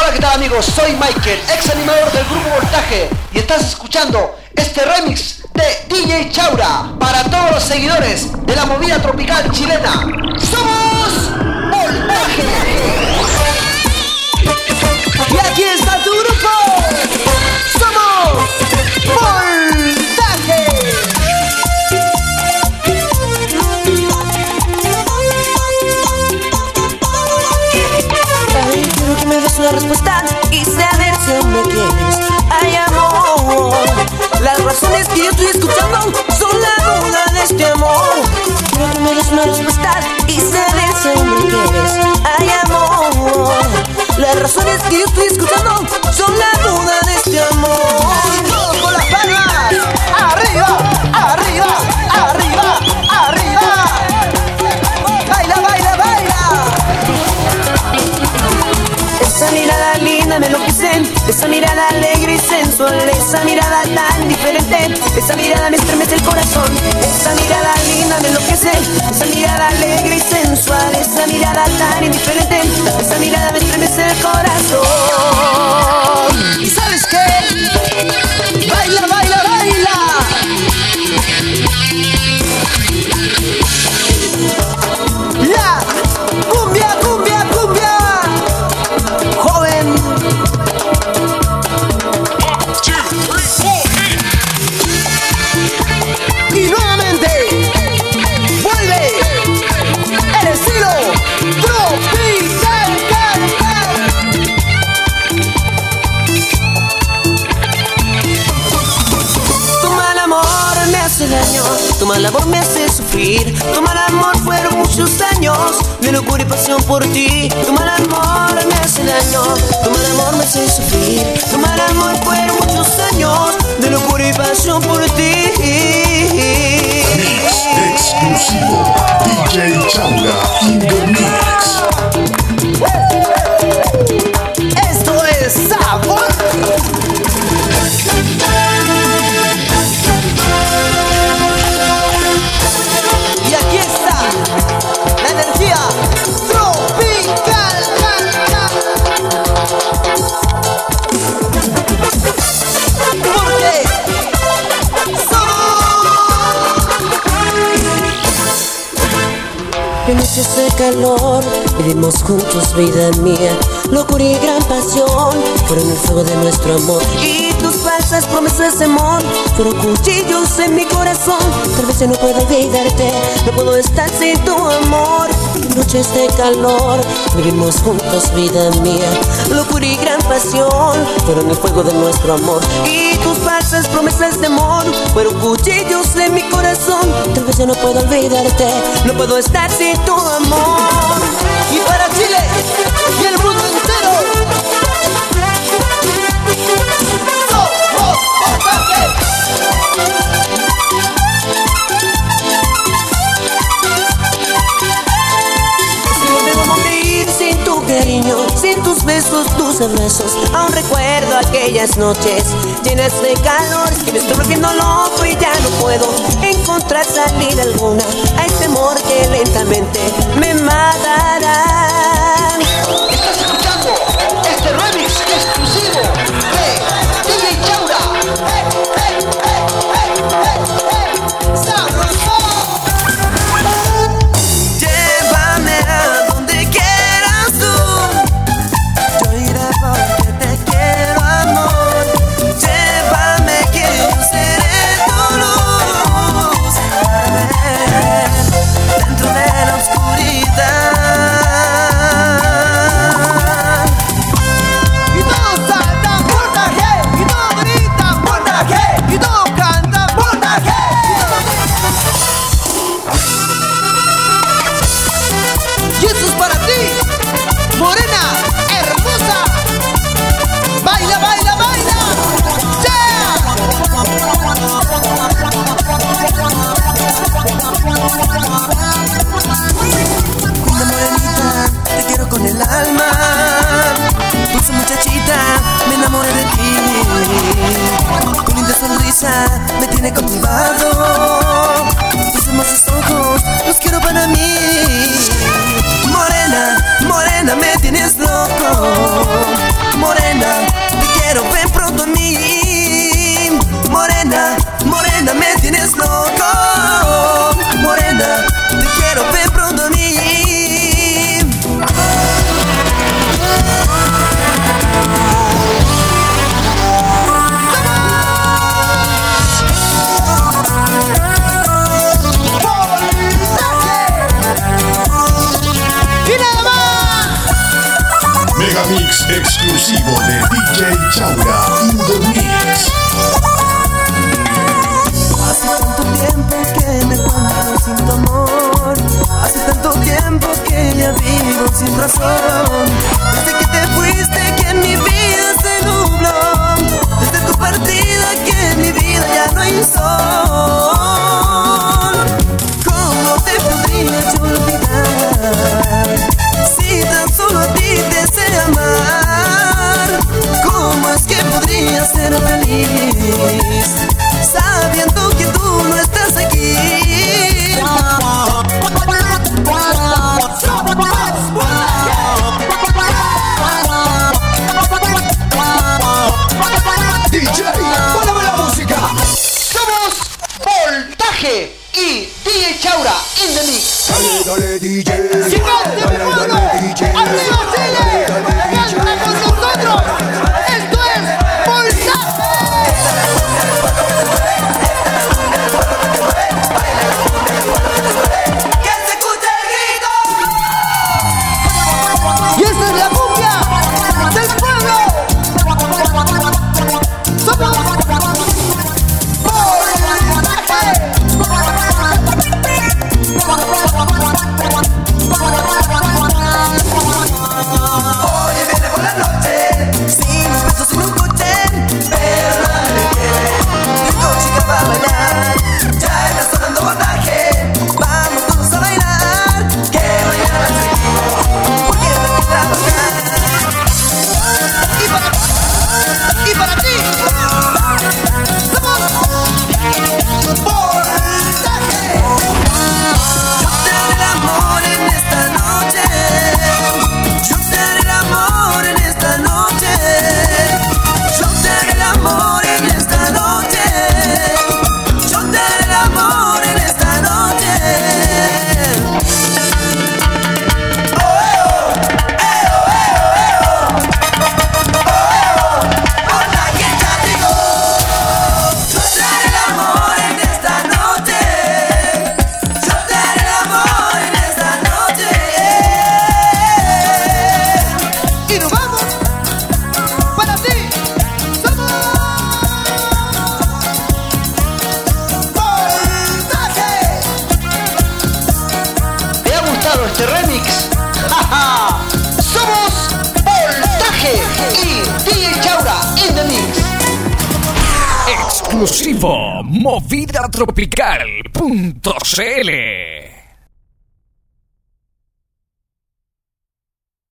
Hola, ¿qué tal amigos? Soy Michael, ex animador del grupo Voltaje y estás escuchando este remix de DJ Chaura para todos los seguidores de la movida tropical chilena. ¡Somos estoy escuchando son la duda de este amor. Quiero que me des una respuesta y saber si me quieres. Ay, amor, las razones que yo estoy escuchando son la duda de esa mirada tan diferente, esa mirada me estremece el corazón, esa mirada linda me enloquece, esa mirada alegre y sensual, esa mirada tan indiferente, esa mirada me hace daño, tu mal amor me hace sufrir. Tu mal amor fueron muchos años de locura y pasión por ti. Tu mal amor me hace daño, tu mal amor me hace sufrir. Tu mal amor fueron muchos años de locura y pasión por ti. En noches de calor vivimos juntos, vida mía. Locura y gran pasión fueron el fuego de nuestro amor. Y tus falsas promesas de amor fueron cuchillos en mi corazón. Tal vez ya no puedo olvidarte, no puedo estar sin tu amor. Noches de calor vivimos juntos, vida mía. Locura y gran pasión fueron el fuego de nuestro amor. Y tus falsas promesas de amor fueron cuchillos en mi corazón. Tal vez ya no puedo olvidarte, no puedo estar sin tu amor. Aún recuerdo aquellas noches llenas de calor. Que me estoy volviendo loco y ya no puedo encontrar salida alguna. Hay temor que lentamente me matará. enamoré de ti. Tu linda sonrisa me tiene cautivado. Hace tanto tiempo que me cuento sin tu amor. Hace tanto tiempo que ya vivo sin razón. Desde que te fuiste que en mi vida se nubló. Desde tu partida que en mi vida ya no hay sol. ခင်ဤတည်ချောက်တာအင်ဒနီဒါလေဒါလေ DJ စစ်ပါ exclusivo movidatropical.cl